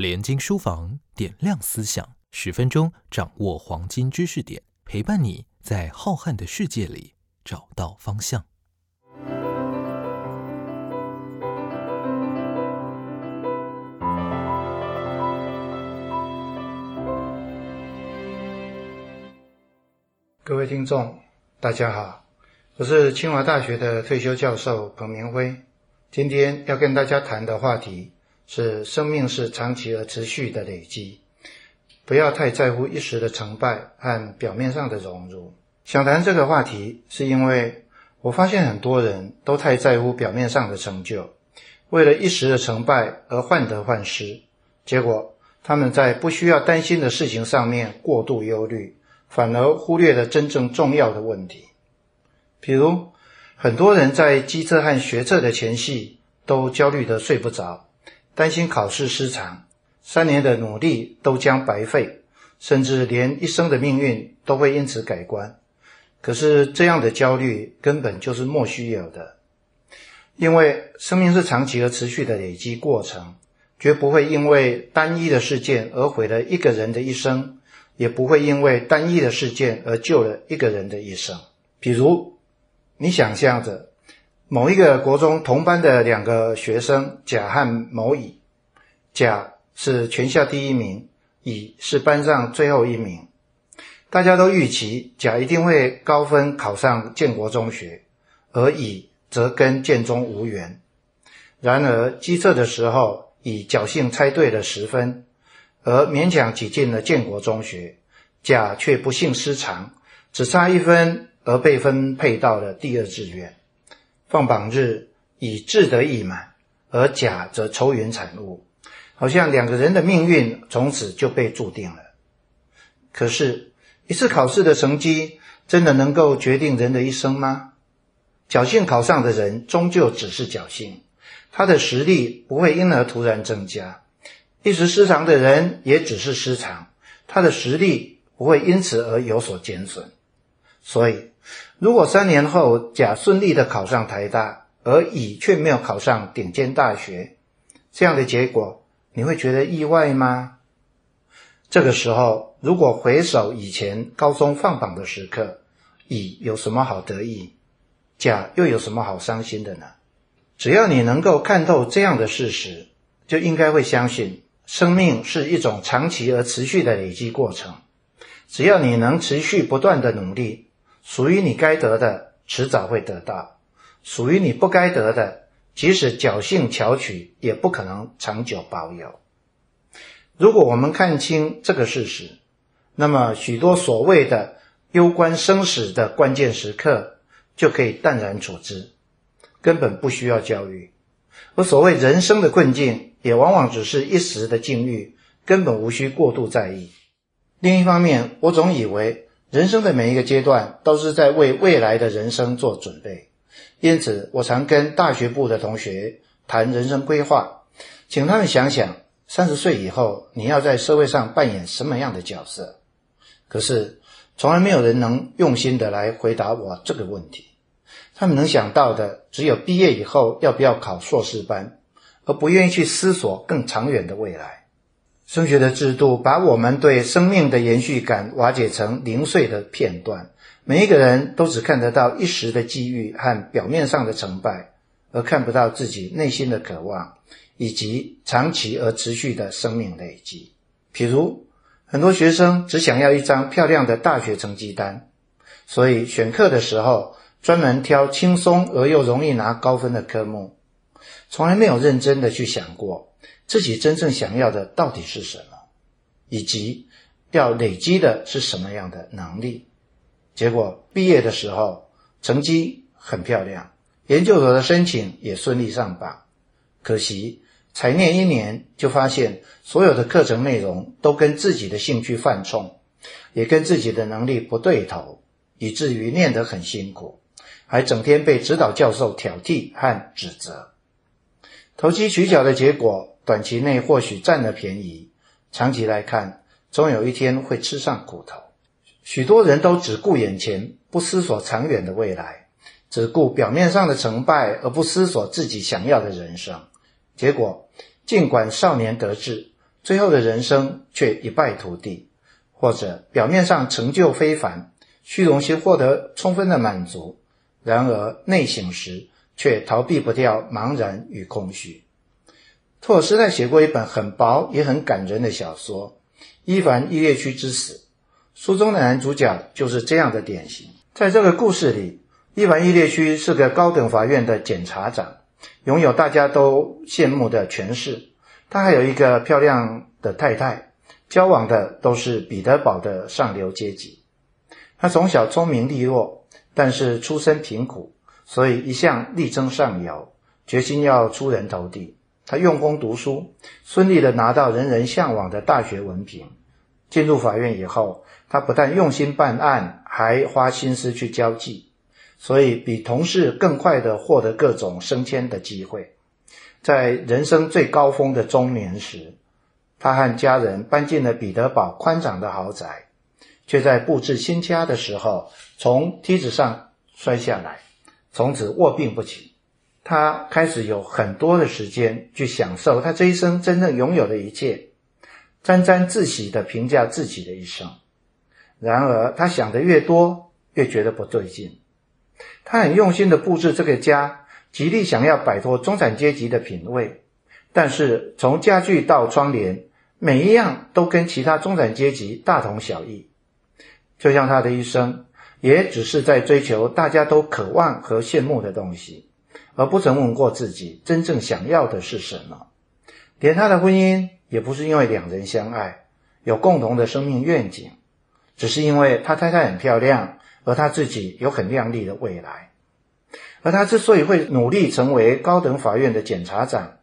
联经书房点亮思想，十分钟掌握黄金知识点，陪伴你在浩瀚的世界里找到方向。各位听众，大家好，我是清华大学的退休教授彭明辉。今天要跟大家谈的话题是：生命是长期而持续的累积，不要太在乎一时的成败和表面上的荣辱。想谈这个话题，是因为我发现很多人都太在乎表面上的成就，为了一时的成败而患得患失，结果他们在不需要担心的事情上面过度忧虑。反而忽略了真正重要的问题，比如很多人在机测和学测的前夕都焦虑得睡不着，担心考试失常，三年的努力都将白费，甚至连一生的命运都会因此改观。可是这样的焦虑根本就是莫须有的，因为生命是长期而持续的累积过程，绝不会因为单一的事件而毁了一个人的一生。也不会因为单一的事件而救了一个人的一生。比如，你想象着某一个国中同班的两个学生甲和某乙，甲是全校第一名，乙是班上最后一名。大家都预期甲一定会高分考上建国中学，而乙则跟建中无缘。然而，机测的时候，乙侥幸猜对了十分。而勉强挤进了建国中学，甲却不幸失常，只差一分而被分配到了第二志愿。放榜日，乙志得意满，而甲则愁云惨雾，好像两个人的命运从此就被注定了。可是，一次考试的成绩真的能够决定人的一生吗？侥幸考上的人终究只是侥幸，他的实力不会因而突然增加。一时失常的人也只是失常，他的实力不会因此而有所减损。所以，如果三年后甲顺利的考上台大，而乙却没有考上顶尖大学，这样的结果你会觉得意外吗？这个时候，如果回首以前高中放榜的时刻，乙有什么好得意，甲又有什么好伤心的呢？只要你能够看透这样的事实，就应该会相信。生命是一种长期而持续的累积过程，只要你能持续不断的努力，属于你该得的迟早会得到，属于你不该得的，即使侥幸巧取，也不可能长久保有。如果我们看清这个事实，那么许多所谓的攸关生死的关键时刻，就可以淡然处之，根本不需要焦虑。而所谓人生的困境，也往往只是一时的境遇，根本无需过度在意。另一方面，我总以为人生的每一个阶段都是在为未来的人生做准备，因此我常跟大学部的同学谈人生规划，请他们想想三十岁以后你要在社会上扮演什么样的角色。可是，从来没有人能用心的来回答我这个问题。他们能想到的只有毕业以后要不要考硕士班。而不愿意去思索更长远的未来。升学的制度把我们对生命的延续感瓦解成零碎的片段，每一个人都只看得到一时的机遇和表面上的成败，而看不到自己内心的渴望以及长期而持续的生命累积。譬如，很多学生只想要一张漂亮的大学成绩单，所以选课的时候专门挑轻松而又容易拿高分的科目。从来没有认真的去想过自己真正想要的到底是什么，以及要累积的是什么样的能力。结果毕业的时候成绩很漂亮，研究所的申请也顺利上榜。可惜才念一年就发现所有的课程内容都跟自己的兴趣犯冲，也跟自己的能力不对头，以至于念得很辛苦，还整天被指导教授挑剔和指责。投机取巧的结果，短期内或许占了便宜，长期来看，总有一天会吃上苦头。许多人都只顾眼前，不思索长远的未来，只顾表面上的成败，而不思索自己想要的人生。结果，尽管少年得志，最后的人生却一败涂地，或者表面上成就非凡，虚荣心获得充分的满足，然而内省时却逃避不掉茫然与空虚。托尔斯泰写过一本很薄也很感人的小说《伊凡·伊列区之死》，书中的男主角就是这样的典型。在这个故事里，伊凡·伊列区是个高等法院的检察长，拥有大家都羡慕的权势。他还有一个漂亮的太太，交往的都是彼得堡的上流阶级。他从小聪明利落，但是出身贫苦，所以一向力争上游，决心要出人头地。他用功读书，顺利的拿到人人向往的大学文凭。进入法院以后，他不但用心办案，还花心思去交际，所以比同事更快的获得各种升迁的机会。在人生最高峰的中年时，他和家人搬进了彼得堡宽敞的豪宅，却在布置新家的时候从梯子上摔下来，从此卧病不起。他开始有很多的时间去享受他这一生真正拥有的一切，沾沾自喜地评价自己的一生。然而，他想的越多，越觉得不对劲。他很用心地布置这个家，极力想要摆脱中产阶级的品味，但是从家具到窗帘，每一样都跟其他中产阶级大同小异。就像他的一生，也只是在追求大家都渴望和羡慕的东西。而不曾问过自己真正想要的是什么，连他的婚姻也不是因为两人相爱，有共同的生命愿景，只是因为他太太很漂亮，而他自己有很亮丽的未来。而他之所以会努力成为高等法院的检察长，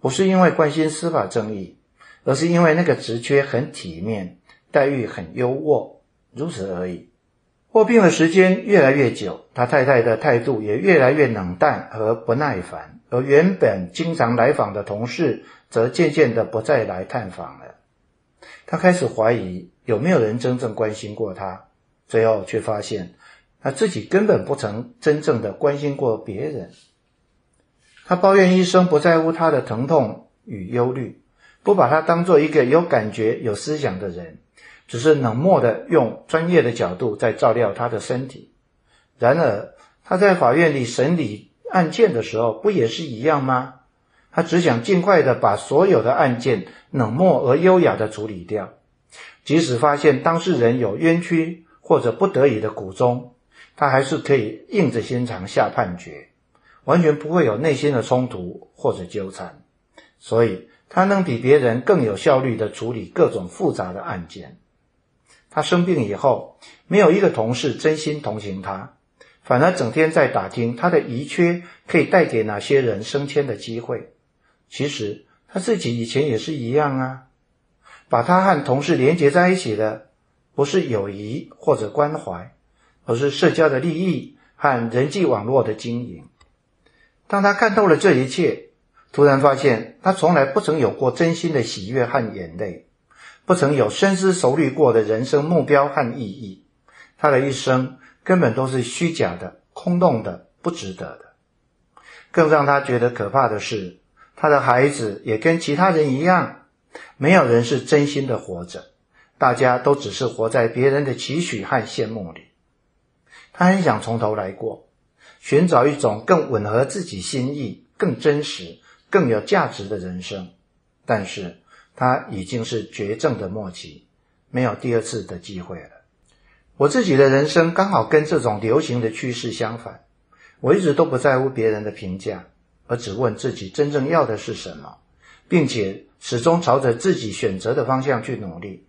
不是因为关心司法正义，而是因为那个职缺很体面，待遇很优渥，如此而已。卧病的时间越来越久，他太太的态度也越来越冷淡和不耐烦，而原本经常来访的同事则渐渐的不再来探访了。他开始怀疑有没有人真正关心过他，最后却发现他自己根本不曾真正的关心过别人。他抱怨医生不在乎他的疼痛与忧虑，不把他当做一个有感觉、有思想的人。只是冷漠的用专业的角度在照料他的身体，然而他在法院里审理案件的时候，不也是一样吗？他只想尽快的把所有的案件冷漠而优雅的处理掉，即使发现当事人有冤屈或者不得已的苦衷，他还是可以硬着心肠下判决，完全不会有内心的冲突或者纠缠，所以他能比别人更有效率的处理各种复杂的案件。他生病以后，没有一个同事真心同情他，反而整天在打听他的遗缺可以带给哪些人升迁的机会。其实他自己以前也是一样啊。把他和同事连接在一起的，不是友谊或者关怀，而是社交的利益和人际网络的经营。当他看透了这一切，突然发现他从来不曾有过真心的喜悦和眼泪。不曾有深思熟虑过的人生目标和意义，他的一生根本都是虚假的、空洞的、不值得的。更让他觉得可怕的是，他的孩子也跟其他人一样，没有人是真心的活着，大家都只是活在别人的期许和羡慕里。他很想从头来过，寻找一种更吻合自己心意、更真实、更有价值的人生，但是。他已经是绝症的末期，没有第二次的机会了。我自己的人生刚好跟这种流行的趋势相反，我一直都不在乎别人的评价，而只问自己真正要的是什么，并且始终朝着自己选择的方向去努力。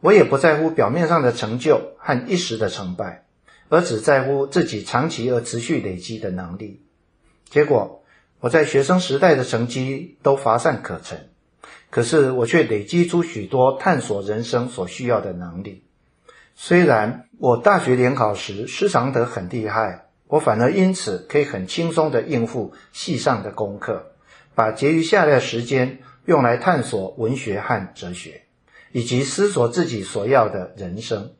我也不在乎表面上的成就和一时的成败，而只在乎自己长期而持续累积的能力。结果，我在学生时代的成绩都乏善可陈。可是我却累积出许多探索人生所需要的能力。虽然我大学联考时失常得很厉害，我反而因此可以很轻松地应付系上的功课，把结余下来的时间用来探索文学和哲学，以及思索自己所要的人生。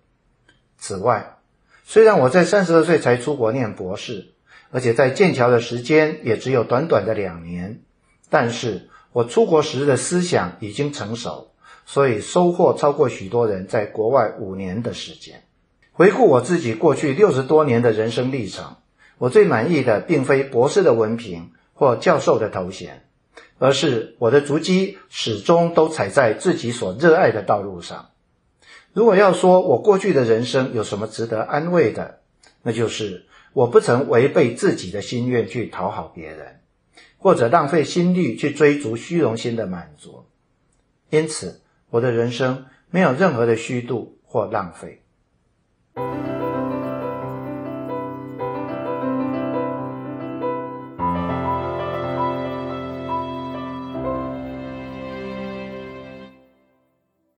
此外，虽然我在三十二岁才出国念博士，而且在剑桥的时间也只有短短的两年，但是。我出国时的思想已经成熟，所以收获超过许多人在国外五年的时间。回顾我自己过去六十多年的人生历程，我最满意的并非博士的文凭或教授的头衔，而是我的足迹始终都踩在自己所热爱的道路上。如果要说我过去的人生有什么值得安慰的，那就是我不曾违背自己的心愿去讨好别人，或者浪费心力去追逐虚荣心的满足。因此，我的人生没有任何的虚度或浪费。